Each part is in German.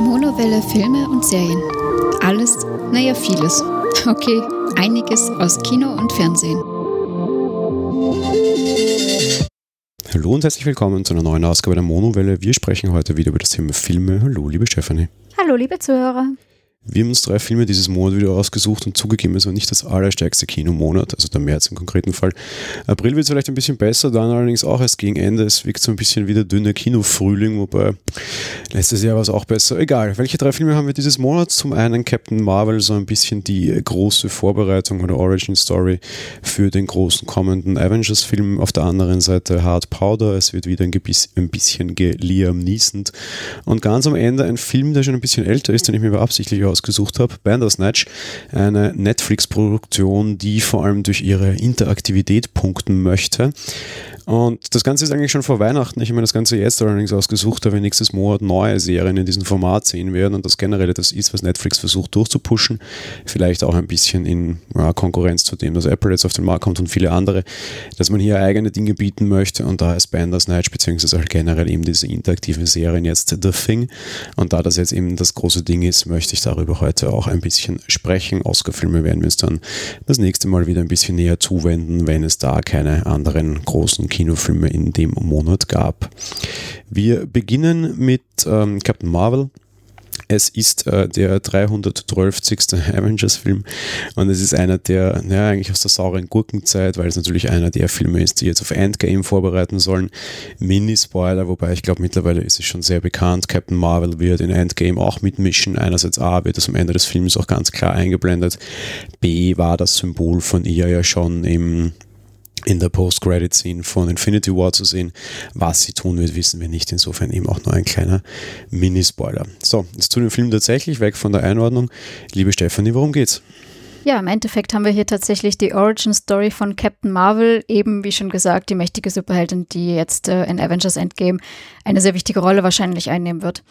Monowelle Filme und Serien. Alles, naja, vieles. Okay, einiges aus Kino und Fernsehen. Hallo und herzlich willkommen zu einer neuen Ausgabe der Monowelle. Wir sprechen heute wieder über das Thema Filme. Hallo, liebe Stefanie. Hallo, liebe Zuhörer. Wir haben uns drei Filme dieses Monat wieder ausgesucht und zugegeben, es war nicht das allerstärkste Kinomonat, also der März im konkreten Fall. April wird es vielleicht ein bisschen besser, dann allerdings auch erst gegen Ende. Es wirkt so ein bisschen wie der dünne Kinofrühling, wobei letztes Jahr war es auch besser. Egal, welche drei Filme haben wir dieses Monat? Zum einen Captain Marvel, so ein bisschen die große Vorbereitung oder Origin Story für den großen kommenden Avengers-Film. Auf der anderen Seite Hard Powder, es wird wieder ein, ein bisschen Liam Neeson. Und ganz am Ende ein Film, der schon ein bisschen älter ist, den ich mir beabsichtigt aus ausgesucht habe, Bandersnatch, eine Netflix-Produktion, die vor allem durch ihre Interaktivität punkten möchte. Und das Ganze ist eigentlich schon vor Weihnachten. Ich habe mir das Ganze jetzt allerdings ausgesucht, da wir nächstes Monat neue Serien in diesem Format sehen werden und das generell das ist, was Netflix versucht durchzupushen. Vielleicht auch ein bisschen in ja, Konkurrenz zu dem, dass Apple jetzt auf den Markt kommt und viele andere, dass man hier eigene Dinge bieten möchte und da ist Bandersnatch beziehungsweise halt generell eben diese interaktiven Serien jetzt The Thing. Und da das jetzt eben das große Ding ist, möchte ich darüber heute auch ein bisschen sprechen. Oscar-Filme werden wir uns dann das nächste Mal wieder ein bisschen näher zuwenden, wenn es da keine anderen großen Kinofilme in dem Monat gab. Wir beginnen mit ähm, Captain Marvel. Es ist äh, der 312. Avengers-Film und es ist einer der, naja, eigentlich aus der sauren Gurkenzeit, weil es natürlich einer der Filme ist, die jetzt auf Endgame vorbereiten sollen. Mini-Spoiler, wobei ich glaube, mittlerweile ist es schon sehr bekannt. Captain Marvel wird in Endgame auch mitmischen. Einerseits A, wird das am Ende des Films auch ganz klar eingeblendet. B, war das Symbol von ihr ja schon im in der Post-Credit-Scene von Infinity War zu sehen. Was sie tun wird, wissen wir nicht. Insofern eben auch nur ein kleiner Mini-Spoiler. So, jetzt zu dem Film tatsächlich, weg von der Einordnung. Liebe Stefanie, worum geht's? Ja, im Endeffekt haben wir hier tatsächlich die Origin Story von Captain Marvel, eben wie schon gesagt, die mächtige Superheldin, die jetzt äh, in Avengers Endgame eine sehr wichtige Rolle wahrscheinlich einnehmen wird.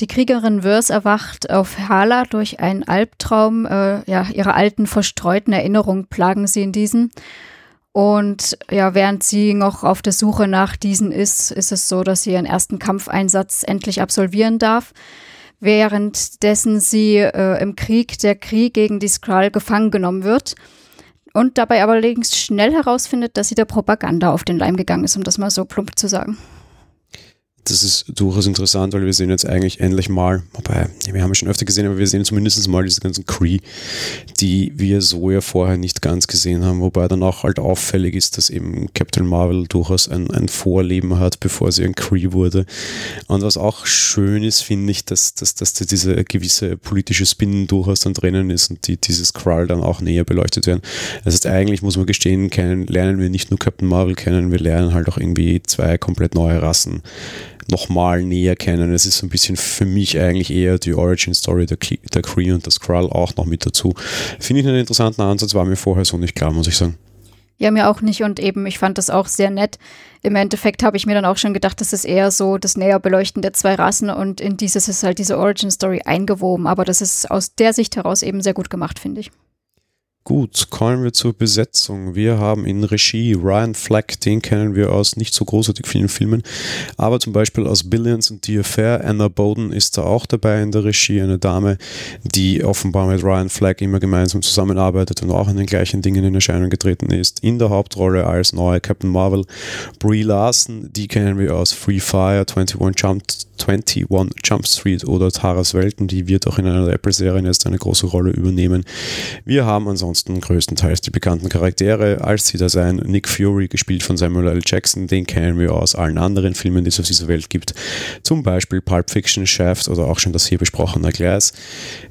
Die Kriegerin Vers erwacht auf Hala durch einen Albtraum. Äh, ja, ihre alten, verstreuten Erinnerungen plagen sie in diesen. Und ja, während sie noch auf der Suche nach diesen ist, ist es so, dass sie ihren ersten Kampfeinsatz endlich absolvieren darf. Währenddessen sie äh, im Krieg, der Krieg gegen die Skrull gefangen genommen wird. Und dabei allerdings schnell herausfindet, dass sie der Propaganda auf den Leim gegangen ist, um das mal so plump zu sagen das ist durchaus interessant, weil wir sehen jetzt eigentlich endlich mal, wobei, wir haben schon öfter gesehen, aber wir sehen zumindest mal diese ganzen Cree, die wir so ja vorher nicht ganz gesehen haben, wobei dann auch halt auffällig ist, dass eben Captain Marvel durchaus ein, ein Vorleben hat, bevor sie ein Cree wurde. Und was auch schön ist, finde ich, dass, dass, dass diese gewisse politische Spin durchaus dann drinnen ist und die, dieses Skrull dann auch näher beleuchtet werden. Das heißt, eigentlich muss man gestehen, lernen wir nicht nur Captain Marvel kennen, wir lernen halt auch irgendwie zwei komplett neue Rassen nochmal näher kennen. Es ist so ein bisschen für mich eigentlich eher die Origin Story der, der Kree und der Skrull auch noch mit dazu. Finde ich einen interessanten Ansatz, war mir vorher so nicht klar, muss ich sagen. Ja, mir auch nicht und eben, ich fand das auch sehr nett. Im Endeffekt habe ich mir dann auch schon gedacht, das ist eher so das Näherbeleuchten der zwei Rassen und in dieses ist halt diese Origin Story eingewoben, aber das ist aus der Sicht heraus eben sehr gut gemacht, finde ich. Gut, kommen wir zur Besetzung. Wir haben in Regie Ryan Fleck, den kennen wir aus nicht so großartig vielen Filmen, aber zum Beispiel aus Billions und The Affair. Anna Bowden ist da auch dabei in der Regie, eine Dame, die offenbar mit Ryan Fleck immer gemeinsam zusammenarbeitet und auch in den gleichen Dingen in Erscheinung getreten ist. In der Hauptrolle als neue Captain Marvel Brie Larson, die kennen wir aus Free Fire, 21 Jump, 21 Jump Street oder Taras Welten, die wird auch in einer der Apple-Serien jetzt eine große Rolle übernehmen. Wir haben ansonsten ansonsten größtenteils die bekannten Charaktere, als sie da sein Nick Fury, gespielt von Samuel L. Jackson, den kennen wir aus allen anderen Filmen, die es auf dieser Welt gibt, zum Beispiel Pulp Fiction, Shaft oder auch schon das hier besprochene Glass.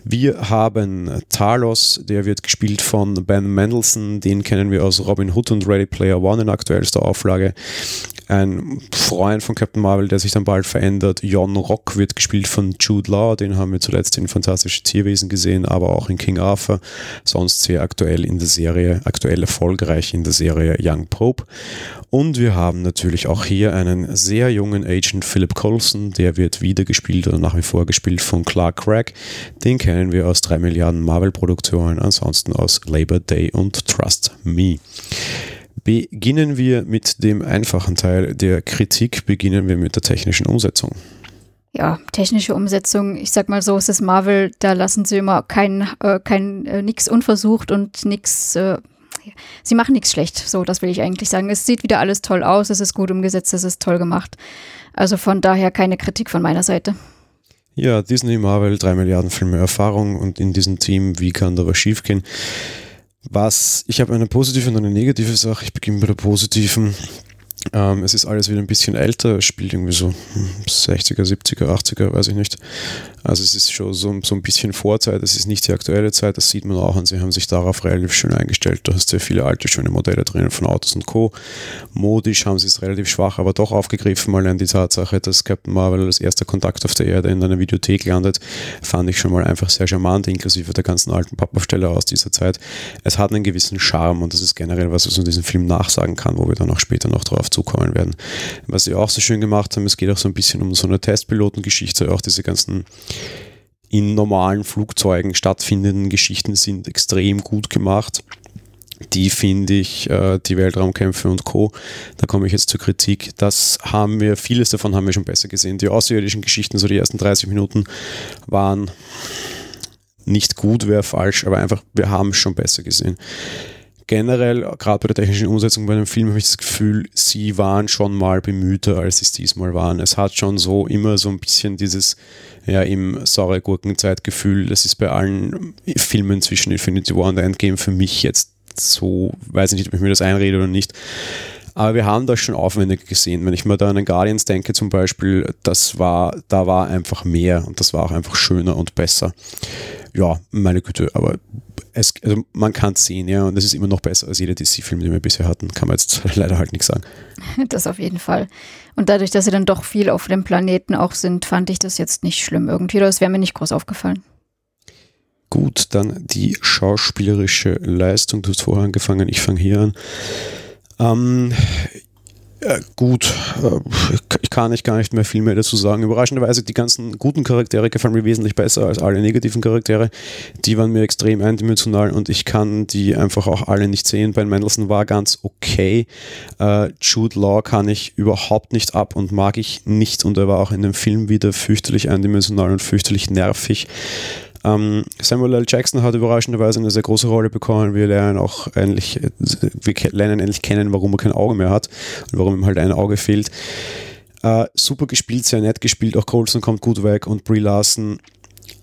Wir haben Talos, der wird gespielt von Ben Mendelssohn, den kennen wir aus Robin Hood und Ready Player One in aktuellster Auflage ein Freund von Captain Marvel, der sich dann bald verändert. Jon Rock wird gespielt von Jude Law, den haben wir zuletzt in Fantastische Tierwesen gesehen, aber auch in King Arthur. Sonst sehr aktuell in der Serie, aktuell erfolgreich in der Serie Young Pope. Und wir haben natürlich auch hier einen sehr jungen Agent Philip Coulson, der wird wieder gespielt oder nach wie vor gespielt von Clark Craig. Den kennen wir aus drei Milliarden Marvel-Produktionen, ansonsten aus Labor Day und Trust Me. Beginnen wir mit dem einfachen Teil der Kritik, beginnen wir mit der technischen Umsetzung. Ja, technische Umsetzung, ich sag mal so, es ist Marvel, da lassen sie immer kein, äh, kein äh, nix unversucht und nix, äh, sie machen nichts schlecht, so, das will ich eigentlich sagen. Es sieht wieder alles toll aus, es ist gut umgesetzt, es ist toll gemacht. Also von daher keine Kritik von meiner Seite. Ja, Disney, Marvel, drei Milliarden Filme Erfahrung und in diesem Team, wie kann da was schiefgehen? Was, ich habe eine positive und eine negative Sache. Ich beginne bei der positiven. Ähm, es ist alles wieder ein bisschen älter, es spielt irgendwie so 60er, 70er, 80er, weiß ich nicht. Also es ist schon so, so ein bisschen Vorzeit, es ist nicht die aktuelle Zeit, das sieht man auch und sie haben sich darauf relativ schön eingestellt. Du hast sehr viele alte, schöne Modelle drinnen von Autos und Co. Modisch haben sie es relativ schwach, aber doch aufgegriffen, mal an die Tatsache, dass Captain Marvel als erster Kontakt auf der Erde in einer Videothek landet, fand ich schon mal einfach sehr charmant, inklusive der ganzen alten Pappaufsteller aus dieser Zeit. Es hat einen gewissen Charme und das ist generell was, was man diesem Film nachsagen kann, wo wir dann auch später noch drauf zukommen werden. Was sie auch so schön gemacht haben, es geht auch so ein bisschen um so eine Testpilotengeschichte, auch diese ganzen in normalen Flugzeugen stattfindenden Geschichten sind extrem gut gemacht. Die finde ich, äh, die Weltraumkämpfe und Co. Da komme ich jetzt zur Kritik. Das haben wir, vieles davon haben wir schon besser gesehen. Die außerirdischen Geschichten, so die ersten 30 Minuten, waren nicht gut, wäre falsch, aber einfach, wir haben es schon besser gesehen generell, gerade bei der technischen Umsetzung bei dem Film, habe ich das Gefühl, sie waren schon mal bemühter, als sie es diesmal waren. Es hat schon so immer so ein bisschen dieses, ja, im saure Gurkenzeitgefühl. Das ist bei allen Filmen zwischen Infinity War und Endgame für mich jetzt so, weiß ich nicht, ob ich mir das einrede oder nicht. Aber wir haben das schon aufwendig gesehen. Wenn ich mir da an den Guardians denke zum Beispiel, das war, da war einfach mehr und das war auch einfach schöner und besser. Ja, meine Güte, aber es, also man kann es sehen, ja, und es ist immer noch besser als jeder DC-Film, den wir bisher hatten. Kann man jetzt leider halt nichts sagen. Das auf jeden Fall. Und dadurch, dass sie dann doch viel auf dem Planeten auch sind, fand ich das jetzt nicht schlimm irgendwie. Das wäre mir nicht groß aufgefallen. Gut, dann die schauspielerische Leistung. Du hast vorher angefangen, ich fange hier an. Ähm, gut, äh, ich kann nicht gar nicht mehr viel mehr dazu sagen. Überraschenderweise, die ganzen guten Charaktere gefallen mir wesentlich besser als alle negativen Charaktere. Die waren mir extrem eindimensional und ich kann die einfach auch alle nicht sehen. Ben Mendelssohn war ganz okay. Äh, Jude Law kann ich überhaupt nicht ab und mag ich nicht und er war auch in dem Film wieder fürchterlich eindimensional und fürchterlich nervig. Ähm, Samuel L. Jackson hat überraschenderweise eine sehr große Rolle bekommen. Wir lernen auch endlich, wir lernen endlich kennen, warum er kein Auge mehr hat und warum ihm halt ein Auge fehlt. Äh, super gespielt, sehr nett gespielt. Auch Colson kommt gut weg und Brie Larson.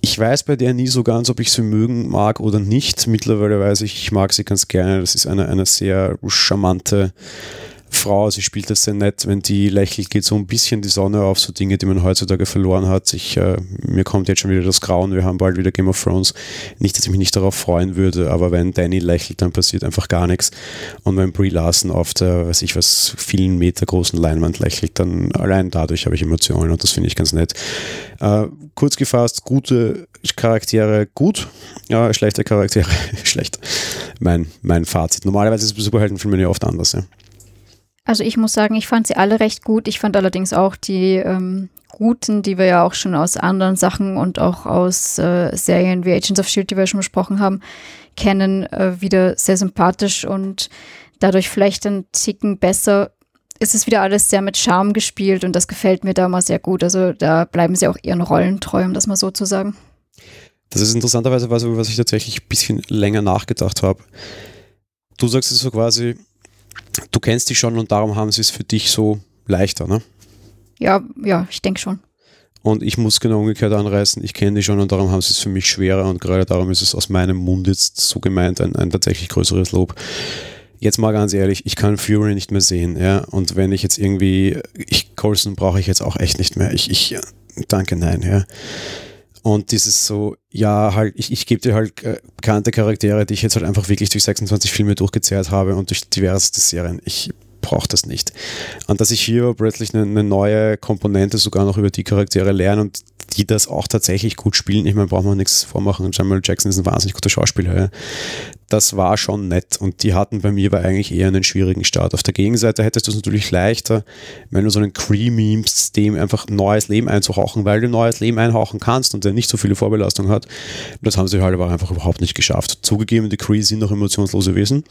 Ich weiß bei der nie so ganz, ob ich sie mögen mag oder nicht. Mittlerweile weiß ich, ich mag sie ganz gerne. Das ist eine, eine sehr charmante Frau, sie spielt das sehr nett, wenn die lächelt, geht so ein bisschen die Sonne auf, so Dinge, die man heutzutage verloren hat. Ich, äh, mir kommt jetzt schon wieder das Grauen, wir haben bald wieder Game of Thrones. Nicht, dass ich mich nicht darauf freuen würde, aber wenn Danny lächelt, dann passiert einfach gar nichts. Und wenn Brie Larson auf der, weiß ich was, vielen Meter großen Leinwand lächelt, dann allein dadurch habe ich Emotionen und das finde ich ganz nett. Äh, kurz gefasst, gute Charaktere gut, ja, schlechte Charaktere schlecht. Mein, mein Fazit. Normalerweise ist Superheldenfilmen ja oft anders, ja. Also ich muss sagen, ich fand sie alle recht gut. Ich fand allerdings auch die ähm, guten, die wir ja auch schon aus anderen Sachen und auch aus äh, Serien wie Agents of Shield, die wir schon besprochen haben, kennen, äh, wieder sehr sympathisch und dadurch vielleicht ein Ticken besser. Es ist wieder alles sehr mit Charme gespielt und das gefällt mir da mal sehr gut. Also da bleiben sie auch ihren Rollen treu, um das mal so zu sagen. Das ist interessanterweise was, über was ich tatsächlich ein bisschen länger nachgedacht habe. Du sagst es so quasi, du kennst die schon und darum haben sie es für dich so leichter, ne? Ja, ja, ich denke schon. Und ich muss genau umgekehrt anreißen, ich kenne die schon und darum haben sie es für mich schwerer und gerade darum ist es aus meinem Mund jetzt so gemeint ein, ein tatsächlich größeres Lob. Jetzt mal ganz ehrlich, ich kann Fury nicht mehr sehen, ja. Und wenn ich jetzt irgendwie, ich Colson brauche ich jetzt auch echt nicht mehr. Ich, ich, danke, nein, ja. Und dieses so, ja, halt, ich, ich gebe dir halt äh, bekannte Charaktere, die ich jetzt halt einfach wirklich durch 26 Filme durchgezehrt habe und durch diverse Serien. Ich brauche das nicht. Und dass ich hier plötzlich eine, eine, neue Komponente sogar noch über die Charaktere lerne und die das auch tatsächlich gut spielen. Ich meine, braucht man nichts vormachen. Samuel Jackson ist ein wahnsinnig guter Schauspieler. Ja. Das war schon nett und die hatten bei mir aber eigentlich eher einen schwierigen Start. Auf der Gegenseite hättest du es natürlich leichter, wenn du so einen Creamy-System einfach neues Leben einzuhauchen, weil du neues Leben einhauchen kannst und der nicht so viele Vorbelastungen hat. Das haben sie halt aber einfach überhaupt nicht geschafft. Zugegeben, die Cree sind noch emotionslose Wesen.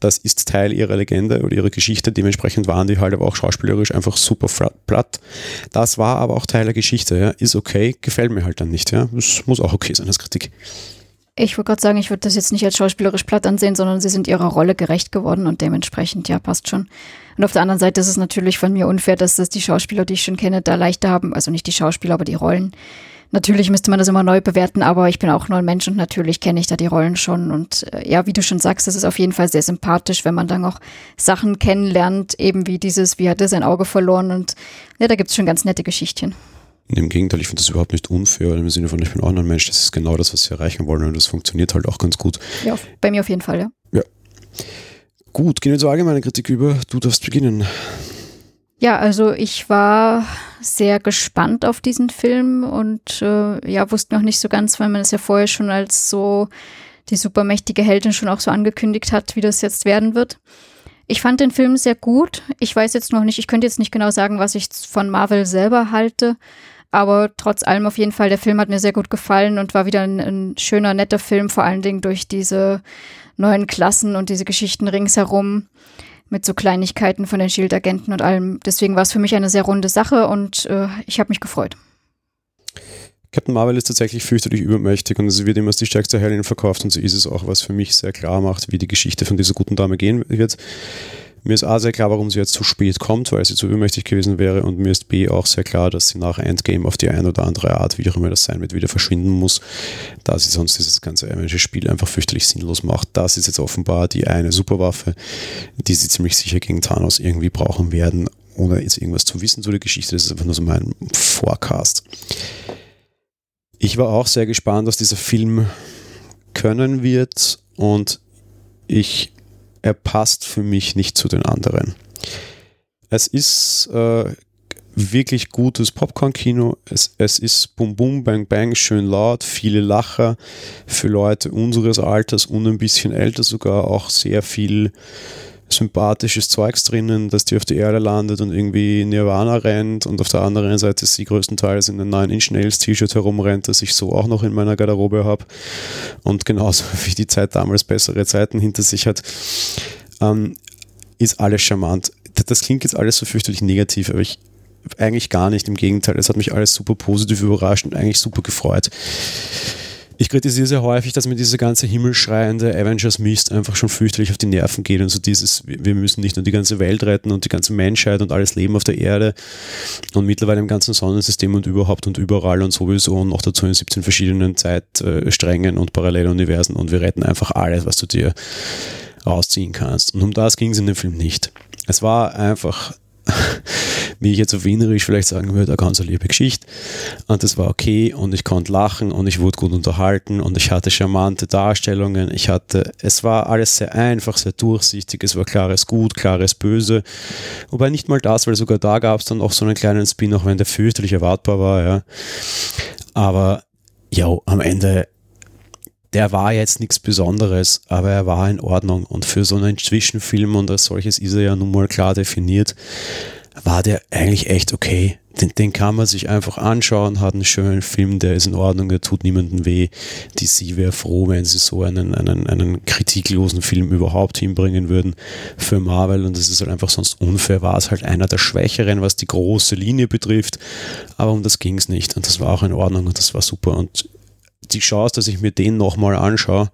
Das ist Teil ihrer Legende oder ihrer Geschichte. Dementsprechend waren die halt aber auch schauspielerisch einfach super platt. Das war aber auch Teil der Geschichte. Ja. Ist okay, gefällt mir halt dann nicht. Ja. Das muss auch okay sein als Kritik. Ich wollte gerade sagen, ich würde das jetzt nicht als schauspielerisch platt ansehen, sondern sie sind ihrer Rolle gerecht geworden und dementsprechend, ja, passt schon. Und auf der anderen Seite ist es natürlich von mir unfair, dass das die Schauspieler, die ich schon kenne, da leichter haben. Also nicht die Schauspieler, aber die Rollen. Natürlich müsste man das immer neu bewerten, aber ich bin auch nur ein Mensch und natürlich kenne ich da die Rollen schon. Und äh, ja, wie du schon sagst, es ist auf jeden Fall sehr sympathisch, wenn man dann auch Sachen kennenlernt, eben wie dieses, wie hat er sein Auge verloren und ja, da gibt es schon ganz nette Geschichtchen. Im Gegenteil, ich finde das überhaupt nicht unfair, im Sinne von, ich bin auch ein Mensch, das ist genau das, was sie erreichen wollen und das funktioniert halt auch ganz gut. Ja, bei mir auf jeden Fall, ja. Ja. Gut, gehen wir zur allgemeinen Kritik über. Du darfst beginnen. Ja, also ich war sehr gespannt auf diesen Film und äh, ja, wusste noch nicht so ganz, weil man es ja vorher schon als so die supermächtige Heldin schon auch so angekündigt hat, wie das jetzt werden wird. Ich fand den Film sehr gut. Ich weiß jetzt noch nicht, ich könnte jetzt nicht genau sagen, was ich von Marvel selber halte. Aber trotz allem auf jeden Fall, der Film hat mir sehr gut gefallen und war wieder ein, ein schöner, netter Film, vor allen Dingen durch diese neuen Klassen und diese Geschichten ringsherum mit so Kleinigkeiten von den Shield-Agenten und allem. Deswegen war es für mich eine sehr runde Sache und äh, ich habe mich gefreut. Captain Marvel ist tatsächlich fürchterlich übermächtig und es wird immer als die stärkste Heldin verkauft und so ist es auch, was für mich sehr klar macht, wie die Geschichte von dieser guten Dame gehen wird. Mir ist A sehr klar, warum sie jetzt zu spät kommt, weil sie zu übermächtig gewesen wäre. Und mir ist B auch sehr klar, dass sie nach Endgame auf die eine oder andere Art, wie auch immer das sein wird, wieder verschwinden muss, da sie sonst dieses ganze Avengers-Spiel einfach fürchterlich sinnlos macht. Das ist jetzt offenbar die eine Superwaffe, die sie ziemlich sicher gegen Thanos irgendwie brauchen werden, ohne jetzt irgendwas zu wissen zu der Geschichte. Das ist einfach nur so mein Forecast. Ich war auch sehr gespannt, was dieser Film können wird und ich er passt für mich nicht zu den anderen. Es ist äh, wirklich gutes Popcorn-Kino. Es, es ist Bum Bum, Bang Bang, schön laut, viele Lacher für Leute unseres Alters und ein bisschen älter sogar auch sehr viel sympathisches Zeugs drinnen, dass die auf die Erde landet und irgendwie Nirvana rennt und auf der anderen Seite sie größtenteils in einem 9 Inch Nails T-Shirt herumrennt, das ich so auch noch in meiner Garderobe habe und genauso wie die Zeit damals bessere Zeiten hinter sich hat, ähm, ist alles charmant. Das klingt jetzt alles so fürchterlich negativ, aber ich eigentlich gar nicht. Im Gegenteil, es hat mich alles super positiv überrascht und eigentlich super gefreut. Ich kritisiere sehr häufig, dass mir diese ganze himmelschreiende Avengers-Mist einfach schon fürchterlich auf die Nerven geht und so dieses, wir müssen nicht nur die ganze Welt retten und die ganze Menschheit und alles Leben auf der Erde und mittlerweile im ganzen Sonnensystem und überhaupt und überall und sowieso und noch dazu in 17 verschiedenen Zeitsträngen und Paralleluniversen und wir retten einfach alles, was du dir rausziehen kannst. Und um das ging es in dem Film nicht. Es war einfach wie ich jetzt auf Wienerisch vielleicht sagen würde, eine ganz liebe Geschichte. Und das war okay und ich konnte lachen und ich wurde gut unterhalten und ich hatte charmante Darstellungen. Ich hatte, es war alles sehr einfach, sehr durchsichtig, es war klares Gut, klares Böse. Wobei nicht mal das, weil sogar da gab es dann auch so einen kleinen Spin, auch wenn der fürchterlich erwartbar war, ja. Aber ja, am Ende der war jetzt nichts Besonderes, aber er war in Ordnung. Und für so einen Zwischenfilm und als solches ist er ja nun mal klar definiert war der eigentlich echt okay. Den, den, kann man sich einfach anschauen, hat einen schönen Film, der ist in Ordnung, der tut niemandem weh. DC wäre froh, wenn sie so einen, einen, einen kritiklosen Film überhaupt hinbringen würden für Marvel und das ist halt einfach sonst unfair, war es halt einer der Schwächeren, was die große Linie betrifft, aber um das ging es nicht und das war auch in Ordnung und das war super und die Chance, dass ich mir den nochmal anschaue,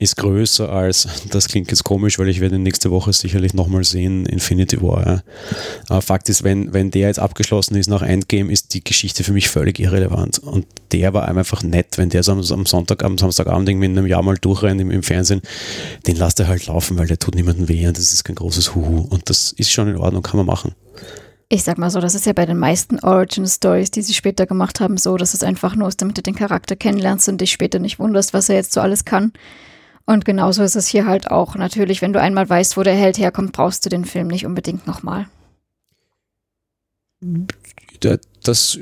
ist größer als, das klingt jetzt komisch, weil ich werde nächste Woche sicherlich nochmal sehen, Infinity War. Ja. Aber Fakt ist, wenn, wenn der jetzt abgeschlossen ist nach Endgame, ist die Geschichte für mich völlig irrelevant. Und der war einfach nett, wenn der so am, Sonntag, am Samstagabend irgendwie in einem Jahr mal durchrennt im, im Fernsehen, den lasst er halt laufen, weil der tut niemandem weh und das ist kein großes Huhu. Und das ist schon in Ordnung, kann man machen. Ich sag mal so, das ist ja bei den meisten Origin Stories, die sie später gemacht haben, so, dass es einfach nur ist, damit du den Charakter kennenlernst und dich später nicht wunderst, was er jetzt so alles kann. Und genauso ist es hier halt auch. Natürlich, wenn du einmal weißt, wo der Held herkommt, brauchst du den Film nicht unbedingt nochmal. Das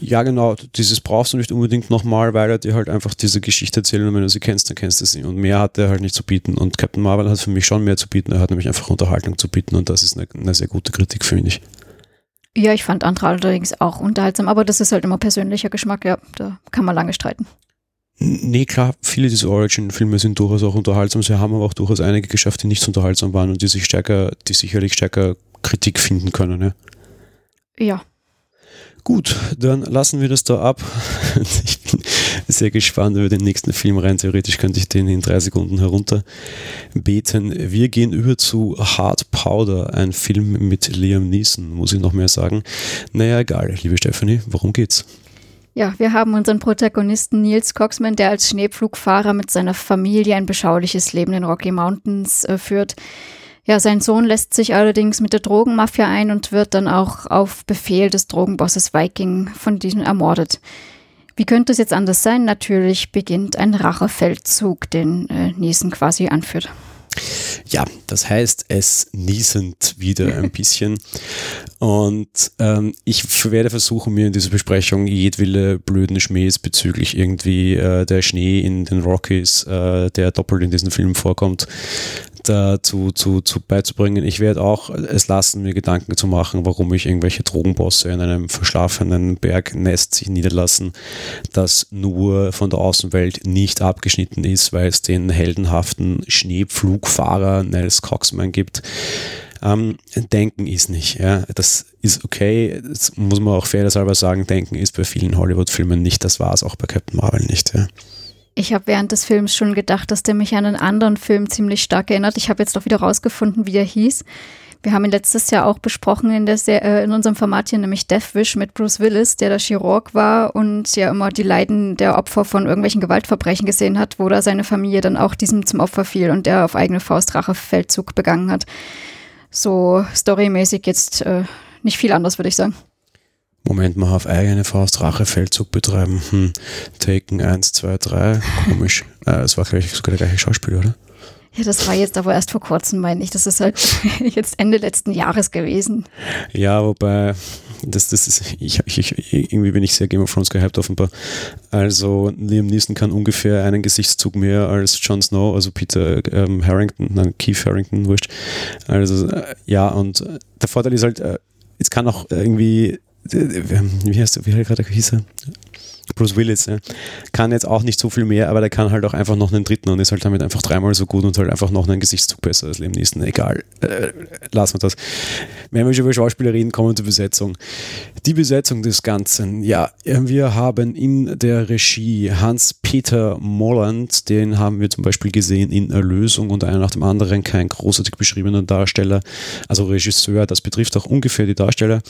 Ja, genau. Dieses brauchst du nicht unbedingt nochmal, weil er dir halt einfach diese Geschichte erzählt und wenn du sie kennst, dann kennst du sie. Und mehr hat er halt nicht zu bieten. Und Captain Marvel hat für mich schon mehr zu bieten. Er hat nämlich einfach Unterhaltung zu bieten und das ist eine, eine sehr gute Kritik, finde ich. Ja, ich fand andere allerdings auch unterhaltsam, aber das ist halt immer persönlicher Geschmack, ja, da kann man lange streiten. Nee, klar, viele dieser Origin-Filme sind durchaus auch unterhaltsam. Sie haben aber auch durchaus einige geschafft, die nicht so unterhaltsam waren und die sich stärker, die sicherlich stärker Kritik finden können. Ja. Ja. Gut, dann lassen wir das da ab. Ich bin sehr gespannt über den nächsten Film rein. Theoretisch könnte ich den in drei Sekunden herunter beten. Wir gehen über zu Hard Powder, ein Film mit Liam Neeson. Muss ich noch mehr sagen? Naja, egal, liebe Stephanie, worum geht's? Ja, wir haben unseren Protagonisten Niels Coxman, der als Schneepflugfahrer mit seiner Familie ein beschauliches Leben in Rocky Mountains äh, führt. Ja, sein Sohn lässt sich allerdings mit der Drogenmafia ein und wird dann auch auf Befehl des Drogenbosses Viking von diesem ermordet. Wie könnte es jetzt anders sein? Natürlich beginnt ein Rachefeldzug, den äh, Niesen quasi anführt. Ja, das heißt, es niesend wieder ein bisschen. Und ähm, ich werde versuchen, mir in dieser Besprechung jedwille blöden Schmähs bezüglich irgendwie äh, der Schnee in den Rockies, äh, der doppelt in diesem Film vorkommt, dazu zu, zu beizubringen. Ich werde auch es lassen, mir Gedanken zu machen, warum ich irgendwelche Drogenbosse in einem verschlafenen Bergnest sich niederlassen, das nur von der Außenwelt nicht abgeschnitten ist, weil es den heldenhaften Schneepflugfahrer Nels Coxman gibt. Ähm, denken ist nicht. Ja. Das ist okay. Das muss man auch fairerweise sagen. Denken ist bei vielen Hollywood-Filmen nicht. Das war es auch bei Captain Marvel nicht. Ja. Ich habe während des Films schon gedacht, dass der mich an einen anderen Film ziemlich stark erinnert. Ich habe jetzt doch wieder rausgefunden, wie der hieß. Wir haben ihn letztes Jahr auch besprochen in, der, äh, in unserem Format hier, nämlich Death Wish mit Bruce Willis, der der Chirurg war und ja immer die Leiden der Opfer von irgendwelchen Gewaltverbrechen gesehen hat, wo da seine Familie dann auch diesem zum Opfer fiel und der auf eigene Faust Rachefeldzug begangen hat. So storymäßig jetzt äh, nicht viel anders, würde ich sagen. Moment mal, auf eigene Faust Rachefeldzug betreiben. Hm. Taken 1, 2, 3. Komisch. Äh, es war gleich sogar der gleiche Schauspieler, oder? Ja, das war jetzt aber erst vor kurzem, meine ich. Das ist halt jetzt Ende letzten Jahres gewesen. Ja, wobei, das, das ist, ich, ich, irgendwie bin ich sehr Game of Thrones gehypt offenbar. Also Liam Neeson kann ungefähr einen Gesichtszug mehr als Jon Snow, also Peter ähm, Harrington, nein, Keith Harrington, wurscht. Also äh, ja, und äh, der Vorteil ist halt, äh, es kann auch irgendwie wie heißt der, wie gerade hieß er? Bruce Willis, ja. kann jetzt auch nicht so viel mehr, aber der kann halt auch einfach noch einen dritten und ist halt damit einfach dreimal so gut und halt einfach noch einen Gesichtszug besser als Liam Neeson. Egal, äh, lassen wir das. Wenn wir schon über Schauspieler reden, kommen wir zur Besetzung. Die Besetzung des Ganzen, ja, wir haben in der Regie Hans-Peter Molland, den haben wir zum Beispiel gesehen in Erlösung und einer nach dem anderen, kein großartig beschriebener Darsteller, also Regisseur, das betrifft auch ungefähr die Darsteller.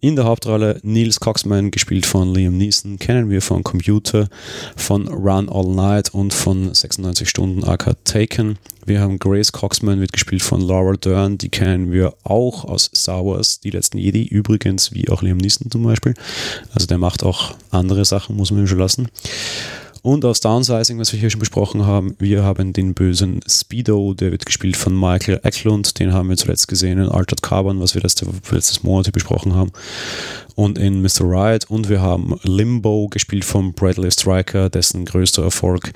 In der Hauptrolle Nils Coxman, gespielt von Liam Neeson, kennen kennen wir von Computer, von Run All Night und von 96 Stunden Arcade Taken. Wir haben Grace Coxman, wird gespielt von Laura Dern, die kennen wir auch aus Star Wars, die letzten Jedi, übrigens wie auch Liam Neeson zum Beispiel. Also der macht auch andere Sachen, muss man ihm schon lassen. Und aus Downsizing, was wir hier schon besprochen haben, wir haben den bösen Speedo, der wird gespielt von Michael Eklund, den haben wir zuletzt gesehen in Altered Carbon, was wir letzte, letztes Monat besprochen haben und in Mr. Riot und wir haben Limbo gespielt von Bradley Stryker, dessen größter Erfolg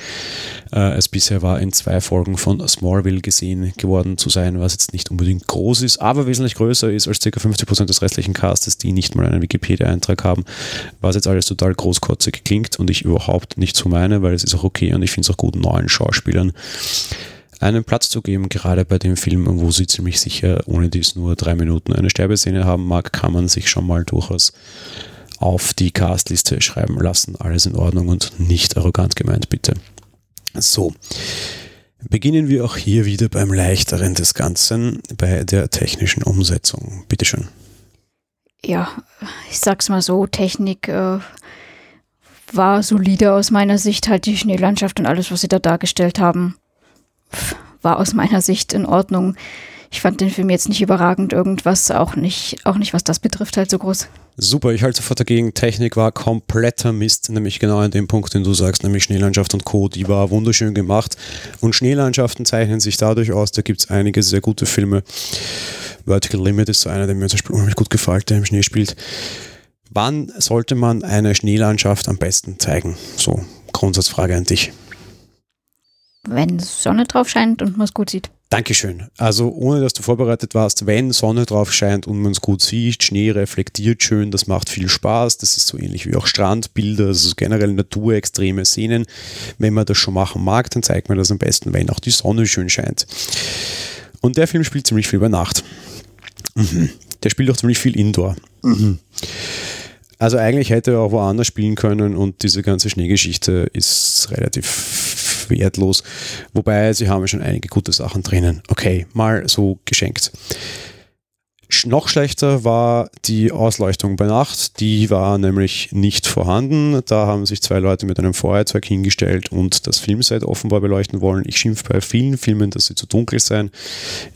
äh, es bisher war, in zwei Folgen von Smallville gesehen geworden zu sein, was jetzt nicht unbedingt groß ist, aber wesentlich größer ist als ca. 50% des restlichen Castes, die nicht mal einen Wikipedia-Eintrag haben, was jetzt alles total großkotzig klingt und ich überhaupt nicht so meine, weil es ist auch okay und ich finde es auch gut neuen Schauspielern einen Platz zu geben, gerade bei dem Film, wo sie ziemlich sicher ohne dies nur drei Minuten eine Sterbeszene haben mag, kann man sich schon mal durchaus auf die Castliste schreiben lassen. Alles in Ordnung und nicht arrogant gemeint, bitte. So. Beginnen wir auch hier wieder beim Leichteren des Ganzen, bei der technischen Umsetzung. Bitteschön. Ja, ich sag's mal so, Technik äh, war solide aus meiner Sicht, halt die Schneelandschaft und alles, was sie da dargestellt haben war aus meiner Sicht in Ordnung. Ich fand den Film jetzt nicht überragend, irgendwas auch nicht, auch nicht, was das betrifft, halt so groß. Super, ich halte sofort dagegen. Technik war kompletter Mist, nämlich genau an dem Punkt, den du sagst, nämlich Schneelandschaft und Co. Die war wunderschön gemacht. Und Schneelandschaften zeichnen sich dadurch aus, da gibt es einige sehr gute Filme. Vertical Limit ist so einer, der mir zum Beispiel unheimlich gut gefällt, der im Schnee spielt Wann sollte man eine Schneelandschaft am besten zeigen? So, Grundsatzfrage an dich. Wenn Sonne drauf scheint und man es gut sieht. Dankeschön. Also ohne dass du vorbereitet warst, wenn Sonne drauf scheint und man es gut sieht, Schnee reflektiert schön, das macht viel Spaß. Das ist so ähnlich wie auch Strandbilder, also generell naturextreme Szenen. Wenn man das schon machen mag, dann zeigt man das am besten, wenn auch die Sonne schön scheint. Und der Film spielt ziemlich viel bei Nacht. Mhm. Der spielt auch ziemlich viel Indoor. Mhm. Also eigentlich hätte er auch woanders spielen können und diese ganze Schneegeschichte ist relativ wertlos. Wobei sie haben schon einige gute Sachen drinnen. Okay, mal so geschenkt. Noch schlechter war die Ausleuchtung bei Nacht. Die war nämlich nicht vorhanden. Da haben sich zwei Leute mit einem Feuerzeug hingestellt und das Filmset offenbar beleuchten wollen. Ich schimpfe bei vielen Filmen, dass sie zu dunkel seien.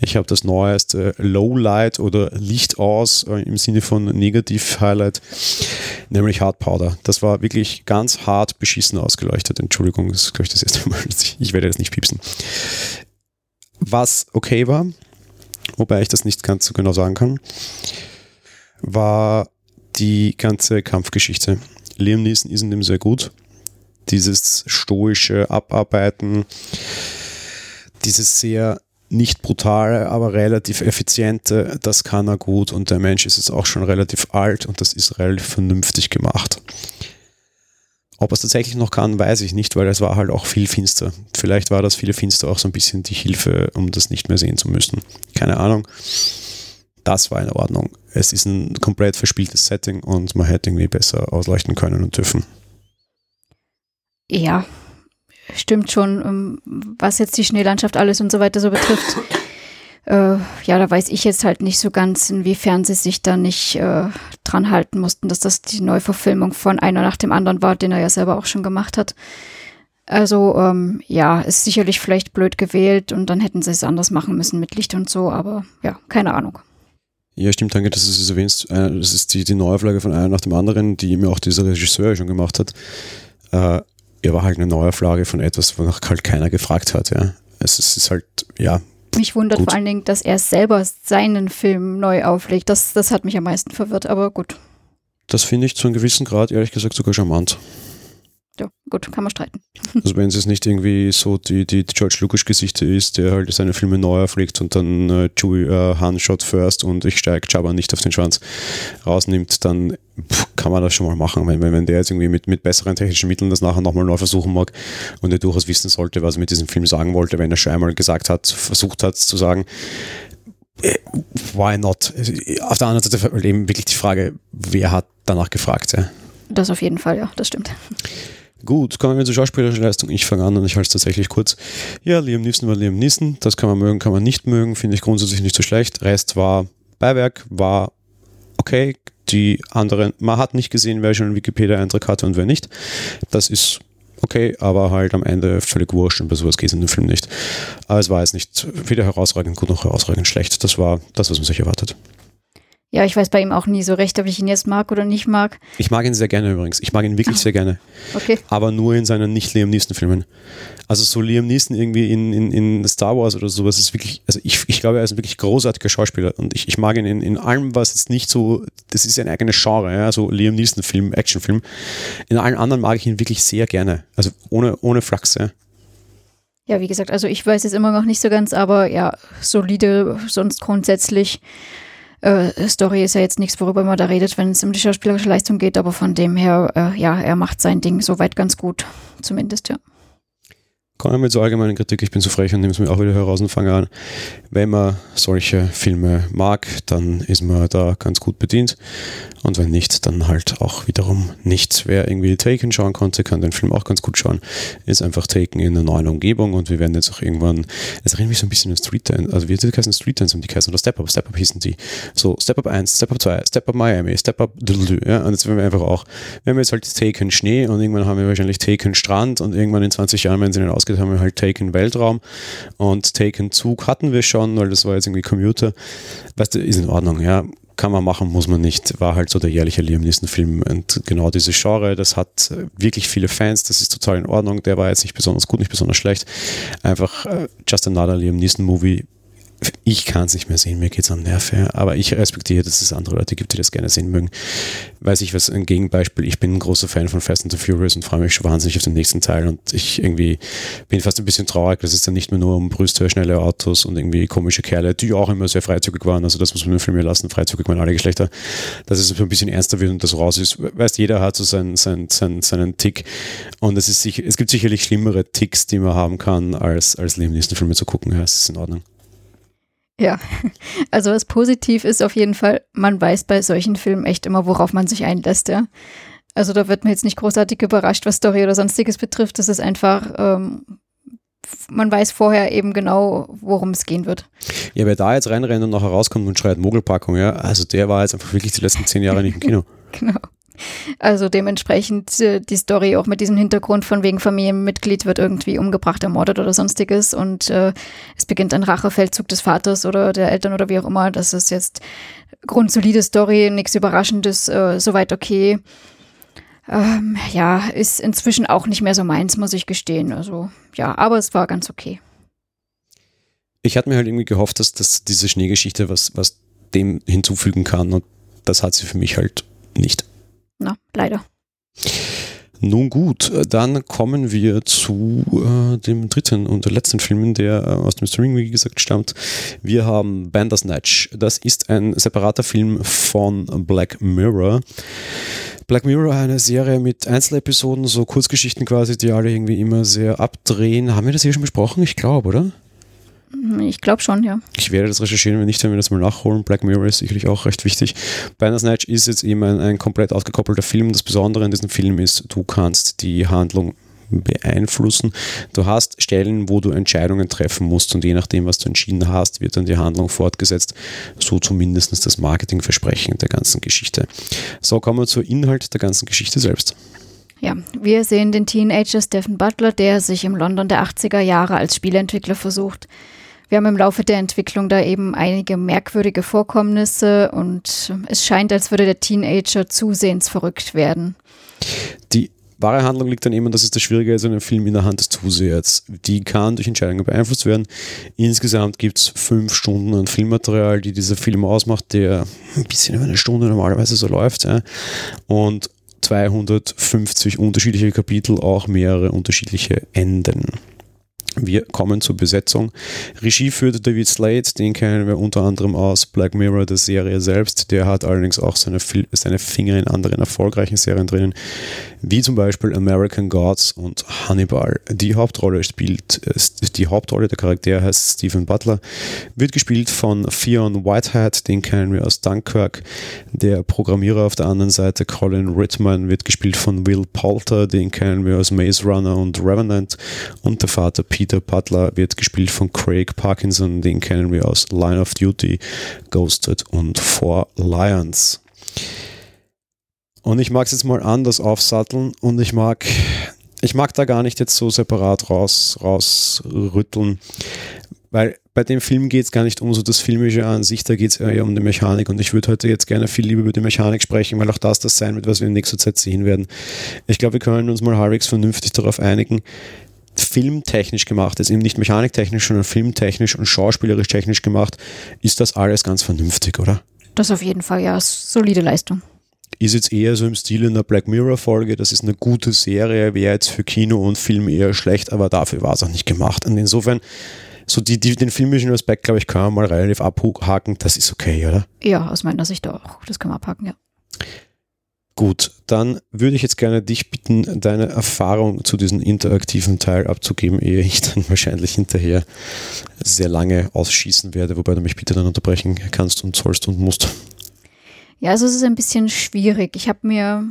Ich habe das neueste Lowlight oder Licht aus äh, im Sinne von Negativ-Highlight, nämlich Hard Powder. Das war wirklich ganz hart beschissen ausgeleuchtet. Entschuldigung, das ist, glaube ich, das erste Mal. Ich werde jetzt nicht piepsen. Was okay war, wobei ich das nicht ganz so genau sagen kann, war die ganze Kampfgeschichte. Liam Neeson ist in dem sehr gut. Dieses stoische Abarbeiten, dieses sehr nicht brutale, aber relativ effiziente, das kann er gut und der Mensch ist jetzt auch schon relativ alt und das ist relativ vernünftig gemacht. Ob er es tatsächlich noch kann, weiß ich nicht, weil es war halt auch viel finster. Vielleicht war das viele finster auch so ein bisschen die Hilfe, um das nicht mehr sehen zu müssen. Keine Ahnung. Das war in Ordnung. Es ist ein komplett verspieltes Setting und man hätte irgendwie besser ausleuchten können und dürfen. Ja, stimmt schon. Ähm, was jetzt die Schneelandschaft alles und so weiter so betrifft, äh, ja, da weiß ich jetzt halt nicht so ganz, inwiefern sie sich da nicht äh, dran halten mussten, dass das die Neuverfilmung von einer nach dem anderen war, den er ja selber auch schon gemacht hat. Also ähm, ja, ist sicherlich vielleicht blöd gewählt und dann hätten sie es anders machen müssen mit Licht und so, aber ja, keine Ahnung. Ja, stimmt, danke, dass du es erwähnst. Äh, das ist die, die Neuauflage von einer nach dem anderen, die mir auch dieser Regisseur schon gemacht hat. Äh, er war halt eine Neuauflage von etwas, wonach halt keiner gefragt hat. Ja. Es ist halt, ja, mich wundert gut. vor allen Dingen, dass er selber seinen Film neu auflegt. Das, das hat mich am meisten verwirrt, aber gut. Das finde ich zu einem gewissen Grad, ehrlich gesagt, sogar charmant. Gut, kann man streiten. Also wenn es nicht irgendwie so die, die George Lucas-Geschichte ist, der halt seine Filme neu auflegt und dann äh, Chewie äh, Han shot first und ich steige Jabba nicht auf den Schwanz rausnimmt, dann pff, kann man das schon mal machen. Wenn, wenn der jetzt irgendwie mit, mit besseren technischen Mitteln das nachher nochmal neu versuchen mag und er durchaus wissen sollte, was er mit diesem Film sagen wollte, wenn er schon einmal gesagt hat, versucht hat zu sagen, äh, why not? Auf der anderen Seite eben wirklich die Frage, wer hat danach gefragt? Ja? Das auf jeden Fall, ja, das stimmt. Gut, kommen wir zur schauspielerischen Leistung. Ich fange an und ich halte es tatsächlich kurz. Ja, Liam Neeson war Liam Neeson. Das kann man mögen, kann man nicht mögen. Finde ich grundsätzlich nicht so schlecht. Rest war Beiwerk, war okay. Die anderen, man hat nicht gesehen, wer schon einen Wikipedia-Eintrag hatte und wer nicht. Das ist okay, aber halt am Ende völlig wurscht und bei sowas geht es in dem Film nicht. Aber es war jetzt nicht weder herausragend gut noch herausragend schlecht. Das war das, was man sich erwartet. Ja, ich weiß bei ihm auch nie so recht, ob ich ihn jetzt mag oder nicht mag. Ich mag ihn sehr gerne übrigens. Ich mag ihn wirklich ah. sehr gerne. Okay. Aber nur in seinen nicht Liam Neeson-Filmen. Also so Liam Neeson irgendwie in, in, in Star Wars oder sowas ist wirklich, also ich, ich glaube, er ist ein wirklich großartiger Schauspieler und ich, ich mag ihn in, in allem, was jetzt nicht so, das ist ein eigenes Genre, ja, so Liam Neeson-Film, Actionfilm. In allen anderen mag ich ihn wirklich sehr gerne. Also ohne, ohne Flachs, ja. Ja, wie gesagt, also ich weiß es immer noch nicht so ganz, aber ja, solide, sonst grundsätzlich äh, Story ist ja jetzt nichts, worüber man da redet, wenn es um die schauspielerische Leistung geht, aber von dem her, äh, ja, er macht sein Ding soweit ganz gut, zumindest, ja. Kommen wir zur allgemeinen Kritik. Ich bin so frech und nehme es mir auch wieder heraus und fange an. Wenn man solche Filme mag, dann ist man da ganz gut bedient. Und wenn nicht, dann halt auch wiederum nicht. Wer irgendwie Taken schauen konnte, kann den Film auch ganz gut schauen. Ist einfach Taken in einer neuen Umgebung und wir werden jetzt auch irgendwann, es erinnert mich so ein bisschen an Street Dance, also wie heißen Street Dance um die heißen oder Step Up, Step Up hießen die. So Step Up 1, Step Up 2, Step Up Miami, Step Up, ja, und jetzt werden wir einfach auch, wir haben jetzt halt Taken Schnee und irgendwann haben wir wahrscheinlich Taken Strand und irgendwann in 20 Jahren, wenn sie den ausgeht, haben wir halt Taken Weltraum und Taken Zug hatten wir schon, weil das war jetzt irgendwie Commuter. Weißt du, ist in Ordnung, ja kann man machen, muss man nicht. War halt so der jährliche Liam Neeson-Film. Und genau diese Genre, das hat äh, wirklich viele Fans, das ist total in Ordnung. Der war jetzt nicht besonders gut, nicht besonders schlecht. Einfach uh, just another Liam Neeson-Movie. Ich kann es nicht mehr sehen, mir geht es am Nerv her, aber ich respektiere, dass es andere Leute gibt, die das gerne sehen mögen. Weiß ich was, ein Gegenbeispiel, ich bin ein großer Fan von Fast and the Furious und freue mich schon wahnsinnig auf den nächsten Teil und ich irgendwie bin fast ein bisschen traurig, dass es dann nicht mehr nur um Brüste, schnelle Autos und irgendwie komische Kerle, die auch immer sehr freizügig waren, also das muss man im Film lassen, freizügig waren alle Geschlechter, dass es ein bisschen ernster wird und das raus ist. Weißt, jeder hat so seinen, seinen, seinen, seinen Tick und es, ist es gibt sicherlich schlimmere Ticks, die man haben kann, als, als Liam Neeson-Filme zu gucken, ja, es ist in Ordnung. Ja, also was positiv ist auf jeden Fall, man weiß bei solchen Filmen echt immer, worauf man sich einlässt, ja. Also da wird man jetzt nicht großartig überrascht, was Story oder sonstiges betrifft. Das ist einfach, ähm, man weiß vorher eben genau, worum es gehen wird. Ja, wer da jetzt reinrennt und nachher rauskommt und schreit Mogelpackung, ja, also der war jetzt einfach wirklich die letzten zehn Jahre nicht im Kino. genau. Also dementsprechend äh, die Story auch mit diesem Hintergrund von wegen Familienmitglied wird irgendwie umgebracht, ermordet oder sonstiges und äh, es beginnt ein Rachefeldzug des Vaters oder der Eltern oder wie auch immer. Das ist jetzt grundsolide Story, nichts Überraschendes, äh, soweit okay. Ähm, ja, ist inzwischen auch nicht mehr so meins, muss ich gestehen. Also ja, aber es war ganz okay. Ich hatte mir halt irgendwie gehofft, dass, dass diese Schneegeschichte was, was dem hinzufügen kann und das hat sie für mich halt nicht. Na, leider. Nun gut, dann kommen wir zu äh, dem dritten und letzten Film, der äh, aus dem Streaming, wie gesagt, stammt. Wir haben Bandersnatch. Das ist ein separater Film von Black Mirror. Black Mirror, eine Serie mit Einzelepisoden, so Kurzgeschichten quasi, die alle irgendwie immer sehr abdrehen. Haben wir das hier schon besprochen? Ich glaube, oder? Ich glaube schon, ja. Ich werde das recherchieren, wenn nicht, werden wir das mal nachholen. Black Mirror ist sicherlich auch recht wichtig. Bandersnatch ist jetzt eben ein, ein komplett ausgekoppelter Film. Das Besondere an diesem Film ist, du kannst die Handlung beeinflussen. Du hast Stellen, wo du Entscheidungen treffen musst und je nachdem, was du entschieden hast, wird dann die Handlung fortgesetzt. So zumindest das Marketingversprechen der ganzen Geschichte. So kommen wir zur Inhalt der ganzen Geschichte selbst. Ja, wir sehen den Teenager Stephen Butler, der sich im London der 80er Jahre als Spieleentwickler versucht. Wir haben im Laufe der Entwicklung da eben einige merkwürdige Vorkommnisse und es scheint, als würde der Teenager zusehends verrückt werden. Die wahre Handlung liegt dann eben, dass es das Schwierige ist, einen Film in der Hand des Zusehers. Die kann durch Entscheidungen beeinflusst werden. Insgesamt gibt es fünf Stunden an Filmmaterial, die dieser Film ausmacht, der ein bisschen über eine Stunde normalerweise so läuft. Ja. Und 250 unterschiedliche Kapitel, auch mehrere unterschiedliche Enden. Wir kommen zur Besetzung. Regie führte David Slade, den kennen wir unter anderem aus Black Mirror, der Serie selbst. Der hat allerdings auch seine, seine Finger in anderen erfolgreichen Serien drinnen, wie zum Beispiel American Gods und Hannibal. Die Hauptrolle spielt, die Hauptrolle der Charakter heißt Stephen Butler, wird gespielt von Fionn Whitehead, den kennen wir aus Dunkirk. Der Programmierer auf der anderen Seite, Colin Rittman, wird gespielt von Will Poulter, den kennen wir aus Maze Runner und Revenant. Und der Vater Peter Peter Butler wird gespielt von Craig Parkinson, den kennen wir aus Line of Duty, Ghosted und Four Lions. Und ich mag es jetzt mal anders aufsatteln und ich mag, ich mag da gar nicht jetzt so separat raus, rausrütteln, weil bei dem Film geht es gar nicht um so das Filmische an sich, da geht es eher um die Mechanik und ich würde heute jetzt gerne viel lieber über die Mechanik sprechen, weil auch das das sein wird, was wir in nächster Zeit sehen werden. Ich glaube, wir können uns mal halbwegs vernünftig darauf einigen, filmtechnisch gemacht ist, eben nicht mechaniktechnisch, sondern filmtechnisch und schauspielerisch technisch gemacht, ist das alles ganz vernünftig, oder? Das auf jeden Fall, ja, solide Leistung. Ist jetzt eher so im Stil einer Black Mirror-Folge, das ist eine gute Serie, wäre jetzt für Kino und Film eher schlecht, aber dafür war es auch nicht gemacht. Und insofern, so die, die, den filmischen Aspekt, glaube ich, kann man mal relativ abhaken, das ist okay, oder? Ja, aus meiner Sicht auch. Das kann man abhaken, ja. Gut, dann würde ich jetzt gerne dich bitten, deine Erfahrung zu diesem interaktiven Teil abzugeben, ehe ich dann wahrscheinlich hinterher sehr lange ausschießen werde, wobei du mich bitte dann unterbrechen kannst und sollst und musst. Ja, also es ist ein bisschen schwierig. Ich habe mir,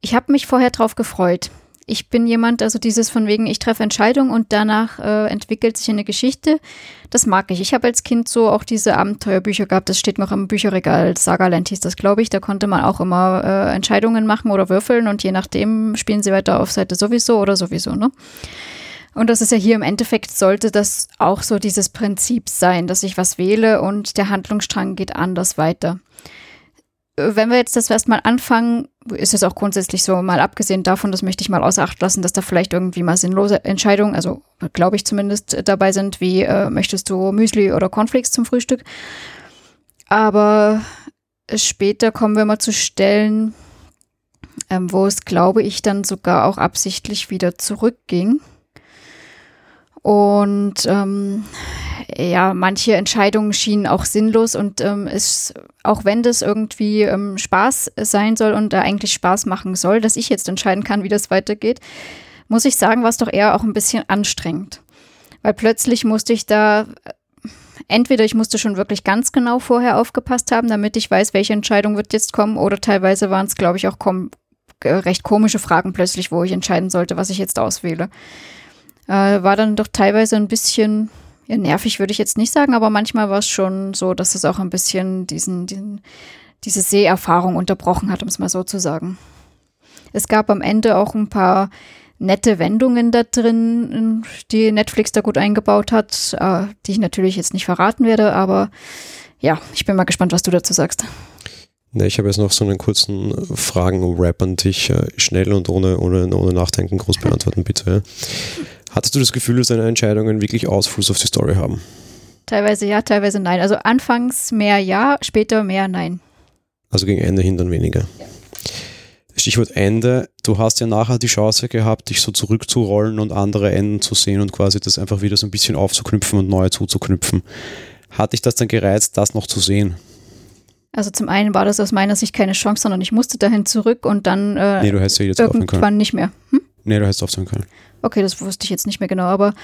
ich habe mich vorher drauf gefreut ich bin jemand, also dieses von wegen, ich treffe Entscheidungen und danach äh, entwickelt sich eine Geschichte. Das mag ich. Ich habe als Kind so auch diese Abenteuerbücher gehabt, das steht noch im Bücherregal, Sagaland hieß das, glaube ich. Da konnte man auch immer äh, Entscheidungen machen oder würfeln und je nachdem spielen sie weiter auf Seite sowieso oder sowieso, ne? Und das ist ja hier im Endeffekt, sollte das auch so dieses Prinzip sein, dass ich was wähle und der Handlungsstrang geht anders weiter wenn wir jetzt das erstmal anfangen, ist es auch grundsätzlich so, mal abgesehen davon, das möchte ich mal außer Acht lassen, dass da vielleicht irgendwie mal sinnlose Entscheidungen, also glaube ich zumindest, dabei sind, wie äh, möchtest du Müsli oder Cornflakes zum Frühstück. Aber später kommen wir mal zu Stellen, ähm, wo es, glaube ich, dann sogar auch absichtlich wieder zurückging. Und ähm, ja, manche Entscheidungen schienen auch sinnlos und ähm, es, auch wenn das irgendwie ähm, Spaß sein soll und da eigentlich Spaß machen soll, dass ich jetzt entscheiden kann, wie das weitergeht, muss ich sagen, war es doch eher auch ein bisschen anstrengend. Weil plötzlich musste ich da, entweder ich musste schon wirklich ganz genau vorher aufgepasst haben, damit ich weiß, welche Entscheidung wird jetzt kommen, oder teilweise waren es, glaube ich, auch kom recht komische Fragen plötzlich, wo ich entscheiden sollte, was ich jetzt auswähle. Äh, war dann doch teilweise ein bisschen ja, nervig, würde ich jetzt nicht sagen, aber manchmal war es schon so, dass es auch ein bisschen diesen, diesen, diese Seherfahrung unterbrochen hat, um es mal so zu sagen. Es gab am Ende auch ein paar nette Wendungen da drin, die Netflix da gut eingebaut hat, äh, die ich natürlich jetzt nicht verraten werde, aber ja, ich bin mal gespannt, was du dazu sagst. Ja, ich habe jetzt noch so einen kurzen Fragen-Rap an dich, äh, schnell und ohne, ohne, ohne Nachdenken groß beantworten, bitte. Hattest du das Gefühl, dass deine Entscheidungen wirklich Ausfluss auf die Story haben? Teilweise ja, teilweise nein. Also anfangs mehr ja, später mehr nein. Also gegen Ende hin dann weniger. Ja. Stichwort Ende, du hast ja nachher die Chance gehabt, dich so zurückzurollen und andere Enden zu sehen und quasi das einfach wieder so ein bisschen aufzuknüpfen und neue zuzuknüpfen. Hat dich das dann gereizt, das noch zu sehen? Also zum einen war das aus meiner Sicht keine Chance, sondern ich musste dahin zurück und dann äh, nee, du hättest ja jetzt irgendwann nicht mehr. Hm? Nee, du hättest aufhören können. Okay, das wusste ich jetzt nicht mehr genau, aber.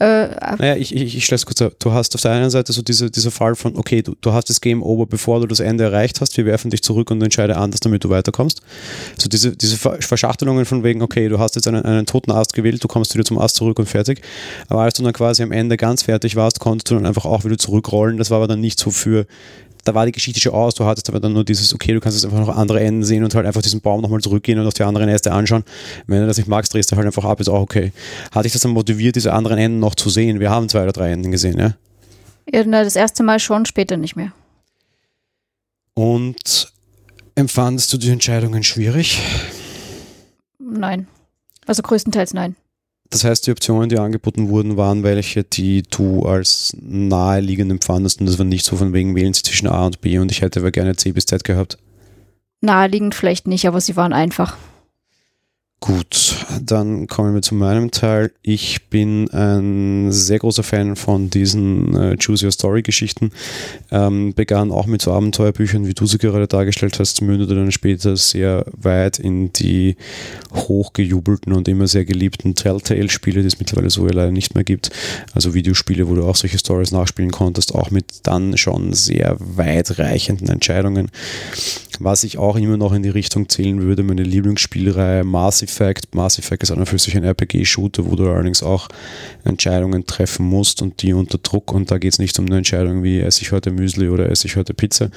Äh, naja, ich, ich, ich stelle es kurz ab. Du hast auf der einen Seite so diese, dieser Fall von, okay, du, du hast das Game over, bevor du das Ende erreicht hast, wir werfen dich zurück und entscheide anders, damit du weiterkommst. So diese, diese Verschachtelungen von wegen, okay, du hast jetzt einen, einen toten Ast gewählt, du kommst wieder zum Ast zurück und fertig. Aber als du dann quasi am Ende ganz fertig warst, konntest du dann einfach auch wieder zurückrollen. Das war aber dann nicht so für da war die Geschichte schon aus, du hattest aber dann nur dieses, okay, du kannst jetzt einfach noch andere Enden sehen und halt einfach diesen Baum nochmal zurückgehen und auf die anderen Äste anschauen. Wenn du das nicht magst, drehst du halt einfach ab, ist auch okay. Hat dich das dann motiviert, diese anderen Enden noch zu sehen? Wir haben zwei oder drei Enden gesehen, ja? Ja, na, das erste Mal schon, später nicht mehr. Und empfandest du die Entscheidungen schwierig? Nein. Also größtenteils nein. Das heißt, die Optionen, die angeboten wurden, waren welche, die du als naheliegend empfandest und das war nicht so von wegen wählen sie zwischen A und B und ich hätte aber gerne C bis Z gehabt. Naheliegend vielleicht nicht, aber sie waren einfach. Gut, dann kommen wir zu meinem Teil. Ich bin ein sehr großer Fan von diesen äh, Choose Your Story Geschichten. Ähm, begann auch mit so Abenteuerbüchern, wie du sie gerade dargestellt hast, mündete dann später sehr weit in die hochgejubelten und immer sehr geliebten Telltale-Spiele, die es mittlerweile so leider nicht mehr gibt. Also Videospiele, wo du auch solche Stories nachspielen konntest, auch mit dann schon sehr weitreichenden Entscheidungen. Was ich auch immer noch in die Richtung zählen würde, meine Lieblingsspielreihe Massive Effect. Mass Effect ist an und für sich ein RPG-Shooter, wo du allerdings auch Entscheidungen treffen musst und die unter Druck. Und da geht es nicht um eine Entscheidung wie esse ich heute Müsli oder esse ich heute Pizza,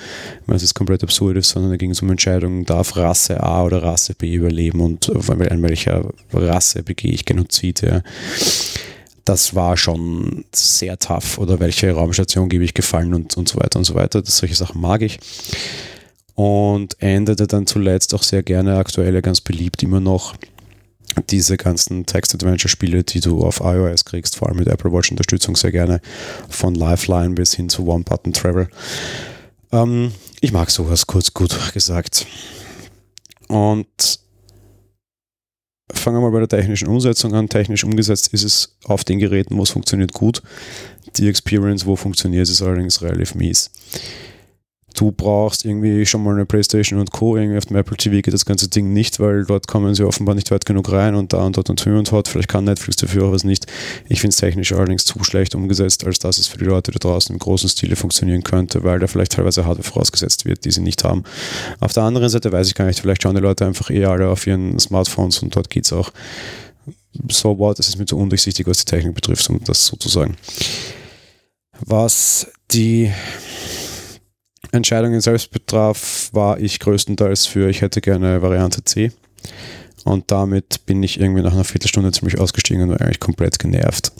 weil es komplett absurd ist, sondern da ging es um Entscheidungen, darf Rasse A oder Rasse B überleben und an welcher Rasse begehe ich Genozid. Ja das war schon sehr tough. Oder welche Raumstation gebe ich gefallen und, und so weiter und so weiter. Das, solche Sachen mag ich und endete dann zuletzt auch sehr gerne aktuell ganz beliebt immer noch diese ganzen Text-Adventure-Spiele, die du auf iOS kriegst, vor allem mit Apple Watch-Unterstützung sehr gerne, von Lifeline bis hin zu One-Button-Travel. Ähm, ich mag sowas, kurz gut gesagt. Und fangen wir mal bei der technischen Umsetzung an. Technisch umgesetzt ist es auf den Geräten, wo es funktioniert, gut. Die Experience, wo funktioniert, ist allerdings relativ mies du brauchst irgendwie schon mal eine Playstation und Co. Irgendwie auf dem Apple TV geht das ganze Ding nicht, weil dort kommen sie offenbar nicht weit genug rein und da und dort und hier und dort. Vielleicht kann Netflix dafür auch was nicht. Ich finde es technisch allerdings zu schlecht umgesetzt, als dass es für die Leute da draußen im großen Stile funktionieren könnte, weil da vielleicht teilweise Hardware vorausgesetzt wird, die sie nicht haben. Auf der anderen Seite weiß ich gar nicht, vielleicht schauen die Leute einfach eh alle auf ihren Smartphones und dort geht es auch. So what, es ist mir zu undurchsichtig, was die Technik betrifft, um das sozusagen. Was die Entscheidungen selbst betraf, war ich größtenteils für, ich hätte gerne Variante C. Und damit bin ich irgendwie nach einer Viertelstunde ziemlich ausgestiegen und war eigentlich komplett genervt.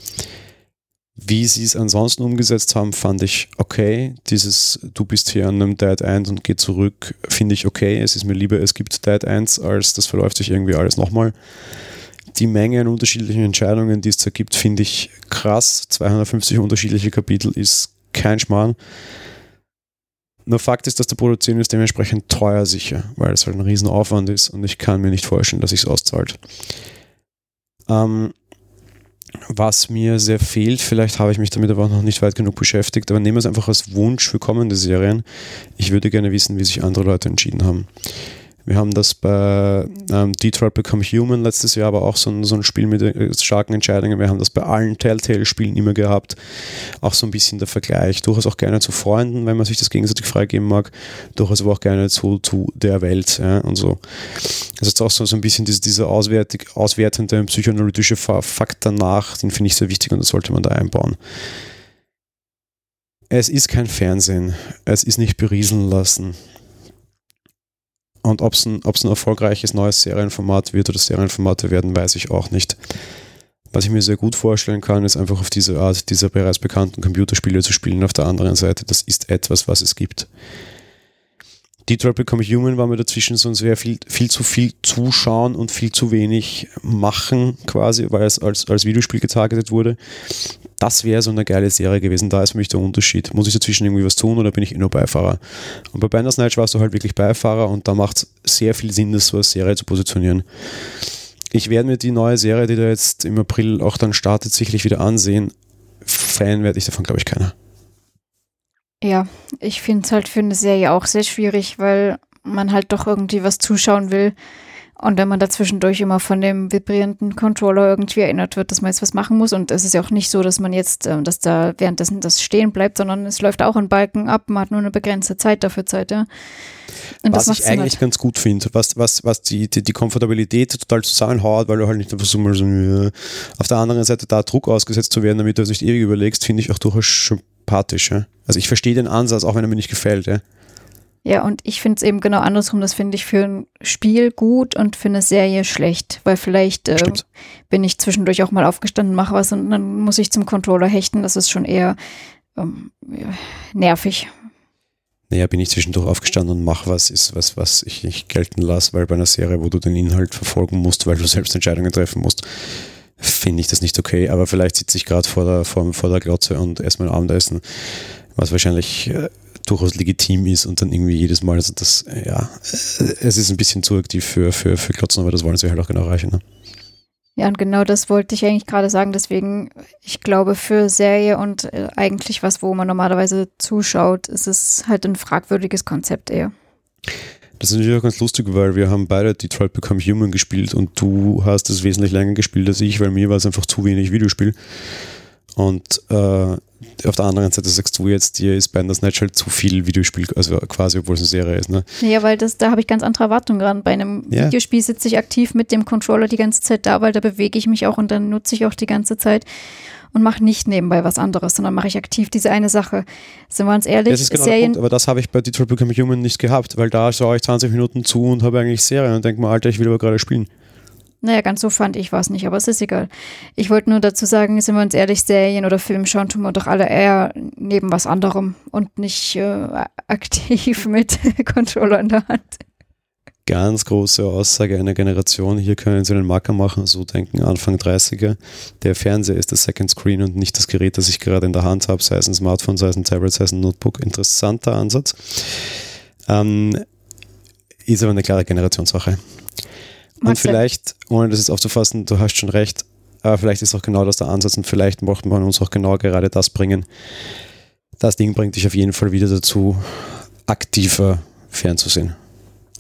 Wie sie es ansonsten umgesetzt haben, fand ich okay. Dieses Du bist hier an einem Dead End und geh zurück, finde ich okay. Es ist mir lieber, es gibt Dead Ends, als das verläuft sich irgendwie alles nochmal. Die Menge an unterschiedlichen Entscheidungen, die es da gibt, finde ich krass. 250 unterschiedliche Kapitel ist kein Schmarrn. Nur Fakt ist, dass der Produzieren ist dementsprechend teuer sicher, weil es halt ein Riesenaufwand ist und ich kann mir nicht vorstellen, dass sich es auszahlt. Ähm, was mir sehr fehlt, vielleicht habe ich mich damit aber auch noch nicht weit genug beschäftigt, aber nehmen wir es einfach als Wunsch für kommende Serien. Ich würde gerne wissen, wie sich andere Leute entschieden haben. Wir haben das bei ähm, Detroit Become Human letztes Jahr, aber auch so ein, so ein Spiel mit äh, starken Entscheidungen. Wir haben das bei allen Telltale-Spielen immer gehabt. Auch so ein bisschen der Vergleich. Durchaus auch gerne zu Freunden, wenn man sich das gegenseitig freigeben mag. Durchaus aber auch gerne zu, zu der Welt ja, und so. Also jetzt auch so, so ein bisschen diese, dieser auswertende psychoanalytische Fakt danach, den finde ich sehr wichtig und das sollte man da einbauen. Es ist kein Fernsehen. Es ist nicht berieseln lassen. Und ob es ein, ein erfolgreiches neues Serienformat wird oder Serienformate werden, weiß ich auch nicht. Was ich mir sehr gut vorstellen kann, ist einfach auf diese Art dieser bereits bekannten Computerspiele zu spielen. Auf der anderen Seite, das ist etwas, was es gibt. Detroit Become Human war mir dazwischen so sehr viel, viel zu viel zuschauen und viel zu wenig machen, quasi, weil es als, als Videospiel getargetet wurde. Das wäre so eine geile Serie gewesen. Da ist für mich der Unterschied. Muss ich dazwischen irgendwie was tun oder bin ich eh nur Beifahrer? Und bei Bandersnatch warst du halt wirklich Beifahrer und da macht es sehr viel Sinn, das so als Serie zu positionieren. Ich werde mir die neue Serie, die da jetzt im April auch dann startet, sicherlich wieder ansehen. Fan werde ich davon, glaube ich, keiner. Ja, ich finde es halt für eine Serie auch sehr schwierig, weil man halt doch irgendwie was zuschauen will. Und wenn man dazwischendurch immer von dem vibrierenden Controller irgendwie erinnert wird, dass man jetzt was machen muss. Und es ist ja auch nicht so, dass man jetzt, äh, dass da währenddessen das stehen bleibt, sondern es läuft auch in Balken ab. Man hat nur eine begrenzte Zeit dafür Zeit, ja. Und was ich eigentlich halt. ganz gut finde, was, was, was die, die, die Komfortabilität total zusammenhaut, weil du halt nicht einfach so mal so, auf der anderen Seite da Druck ausgesetzt zu werden, damit du es nicht ewig überlegst, finde ich auch durchaus sympathisch. Ja? Also ich verstehe den Ansatz, auch wenn er mir nicht gefällt. Ja? Ja, und ich finde es eben genau andersrum. Das finde ich für ein Spiel gut und für eine Serie schlecht, weil vielleicht äh, bin ich zwischendurch auch mal aufgestanden, mache was und dann muss ich zum Controller hechten. Das ist schon eher ähm, nervig. Naja, bin ich zwischendurch aufgestanden und mache was, ist was, was ich nicht gelten lasse, weil bei einer Serie, wo du den Inhalt verfolgen musst, weil du selbst Entscheidungen treffen musst, finde ich das nicht okay. Aber vielleicht sitze ich gerade vor der, vor, vor der Glotze und esse mein Abendessen, was wahrscheinlich äh, durchaus legitim ist und dann irgendwie jedes Mal, also das, ja, es ist ein bisschen zu aktiv für, für, für Klotzen, aber das wollen sie halt auch genau erreichen. Ne? Ja, und genau das wollte ich eigentlich gerade sagen. Deswegen, ich glaube, für Serie und äh, eigentlich was, wo man normalerweise zuschaut, ist es halt ein fragwürdiges Konzept eher. Das ist natürlich auch ganz lustig, weil wir haben beide Detroit Become Human gespielt und du hast es wesentlich länger gespielt als ich, weil mir war es einfach zu wenig Videospiel. Und äh, auf der anderen Seite sagst du jetzt, dir ist Bandersnatch halt zu viel Videospiel, also quasi, obwohl es eine Serie ist, ne? Ja, weil das, da habe ich ganz andere Erwartungen dran. Bei einem ja. Videospiel sitze ich aktiv mit dem Controller die ganze Zeit da, weil da bewege ich mich auch und dann nutze ich auch die ganze Zeit und mache nicht nebenbei was anderes, sondern mache ich aktiv diese eine Sache. Sind wir uns ehrlich? Das ist genau Serien Punkt, aber das habe ich bei Detroit Become Human nicht gehabt, weil da schaue ich 20 Minuten zu und habe eigentlich Serien und denke mir, Alter, ich will aber gerade spielen. Naja, ganz so fand ich was nicht, aber es ist egal. Ich wollte nur dazu sagen, sind wir uns ehrlich, Serien oder Film schauen tun wir doch alle eher neben was anderem und nicht äh, aktiv mit Controller in der Hand. Ganz große Aussage einer Generation. Hier können Sie einen Marker machen, so denken Anfang 30er. Der Fernseher ist das Second Screen und nicht das Gerät, das ich gerade in der Hand habe, sei es ein Smartphone, sei es ein Tablet, sei es ein Notebook. Interessanter Ansatz. Ähm, ist aber eine klare Generationssache. Und vielleicht, ohne das jetzt aufzufassen, du hast schon recht, aber vielleicht ist auch genau das der Ansatz und vielleicht möchte man uns auch genau gerade das bringen. Das Ding bringt dich auf jeden Fall wieder dazu, aktiver fernzusehen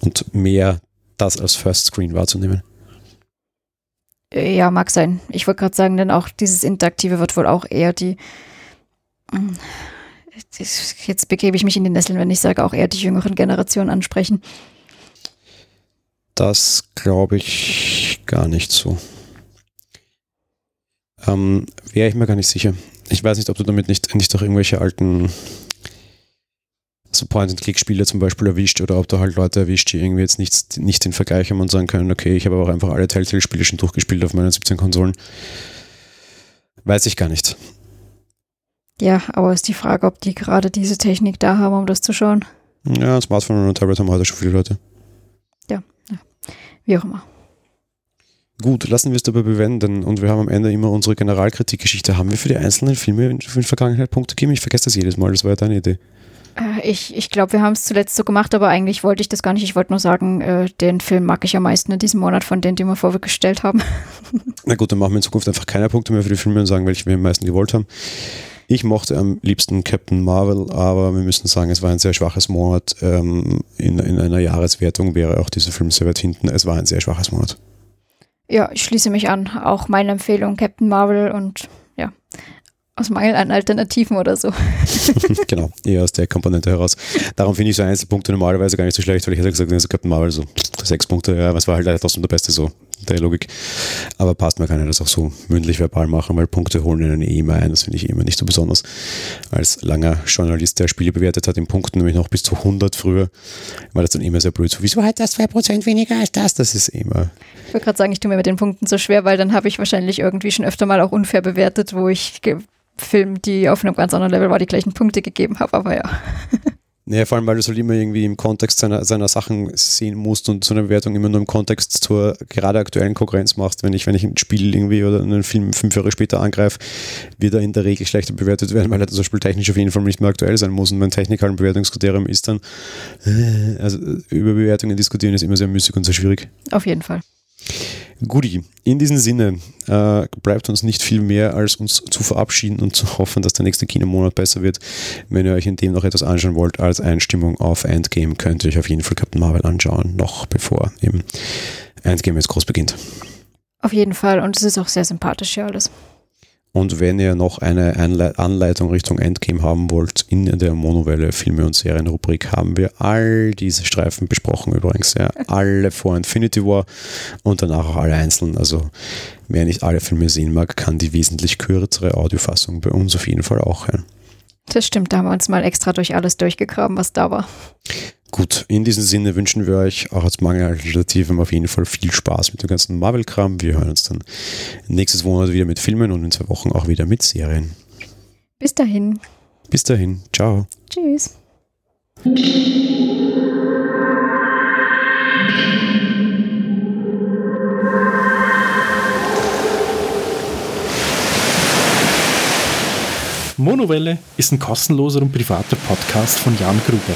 und mehr das als First Screen wahrzunehmen. Ja, mag sein. Ich wollte gerade sagen, denn auch dieses Interaktive wird wohl auch eher die. Hm, jetzt begebe ich mich in die Nesseln, wenn ich sage, auch eher die jüngeren Generationen ansprechen. Das glaube ich gar nicht so. Ähm, Wäre ich mir gar nicht sicher. Ich weiß nicht, ob du damit nicht, nicht durch irgendwelche alten so Point-and-Click-Spiele zum Beispiel erwischt oder ob du halt Leute erwischt, die irgendwie jetzt nicht, nicht den Vergleich haben und sagen können, okay, ich habe auch einfach alle Telltale-Spiele schon durchgespielt auf meinen 17 Konsolen. Weiß ich gar nicht. Ja, aber ist die Frage, ob die gerade diese Technik da haben, um das zu schauen. Ja, Smartphone und Tablet haben heute schon viele Leute. Wie auch immer. Gut, lassen wir es dabei bewenden und wir haben am Ende immer unsere Generalkritikgeschichte. Haben wir für die einzelnen Filme in der Vergangenheit Punkte gegeben? Ich vergesse das jedes Mal, das war ja deine Idee. Äh, ich, ich glaube, wir haben es zuletzt so gemacht, aber eigentlich wollte ich das gar nicht. Ich wollte nur sagen, äh, den Film mag ich am meisten in diesem Monat von denen, die wir vorgestellt haben. Na gut, dann machen wir in Zukunft einfach keine Punkte mehr für die Filme und sagen, welche wir am meisten gewollt haben. Ich mochte am liebsten Captain Marvel, aber wir müssen sagen, es war ein sehr schwaches Monat. Ähm, in, in einer Jahreswertung wäre auch dieser Film sehr weit hinten. Es war ein sehr schwaches Monat. Ja, ich schließe mich an. Auch meine Empfehlung Captain Marvel und ja, aus Mangel an Alternativen oder so. genau, eher aus der Komponente heraus. Darum finde ich so Einzelpunkte normalerweise gar nicht so schlecht, weil ich hätte gesagt, also Captain Marvel so sechs Punkte, ja, was war halt trotzdem der Beste so der Logik. Aber passt, man kann ja das auch so mündlich verbal machen, weil Punkte holen einen eh immer ein. Das finde ich immer nicht so besonders. Als langer Journalist, der Spiele bewertet hat in Punkten, nämlich noch bis zu 100 früher, war das dann immer sehr blöd. So, wieso hat das 2% weniger als das? Das ist immer. Ich wollte gerade sagen, ich tue mir mit den Punkten so schwer, weil dann habe ich wahrscheinlich irgendwie schon öfter mal auch unfair bewertet, wo ich Film, die auf einem ganz anderen Level war, die gleichen Punkte gegeben habe, aber ja. Ja, vor allem, weil du es halt immer irgendwie im Kontext seiner, seiner Sachen sehen musst und so eine Bewertung immer nur im Kontext zur gerade aktuellen Konkurrenz machst. Wenn ich, wenn ich ein Spiel irgendwie oder einen Film fünf Jahre später angreife, wird er in der Regel schlechter bewertet werden, weil er zum Beispiel technisch auf jeden Fall nicht mehr aktuell sein muss. Und mein technikalen Bewertungskriterium ist dann, äh, also über Bewertungen diskutieren ist immer sehr müßig und sehr schwierig. Auf jeden Fall. Guti, in diesem Sinne äh, bleibt uns nicht viel mehr, als uns zu verabschieden und zu hoffen, dass der nächste Kinomonat besser wird. Wenn ihr euch in dem noch etwas anschauen wollt als Einstimmung auf Endgame, könnt ihr euch auf jeden Fall Captain Marvel anschauen, noch bevor eben Endgame jetzt groß beginnt. Auf jeden Fall und es ist auch sehr sympathisch hier alles. Und wenn ihr noch eine Anleitung Richtung Endgame haben wollt, in der Monowelle Filme und Serienrubrik haben wir all diese Streifen besprochen übrigens. Ja. Alle vor Infinity War und danach auch alle einzeln. Also wer nicht alle Filme sehen mag, kann die wesentlich kürzere Audiofassung bei uns auf jeden Fall auch hören. Das stimmt, da haben wir uns mal extra durch alles durchgegraben, was da war. Gut, in diesem Sinne wünschen wir euch auch als Mangel-Alternativen auf jeden Fall viel Spaß mit dem ganzen Marvel-Kram. Wir hören uns dann nächstes Monat wieder mit Filmen und in zwei Wochen auch wieder mit Serien. Bis dahin. Bis dahin. Ciao. Tschüss. Monowelle ist ein kostenloser und privater Podcast von Jan Gruber.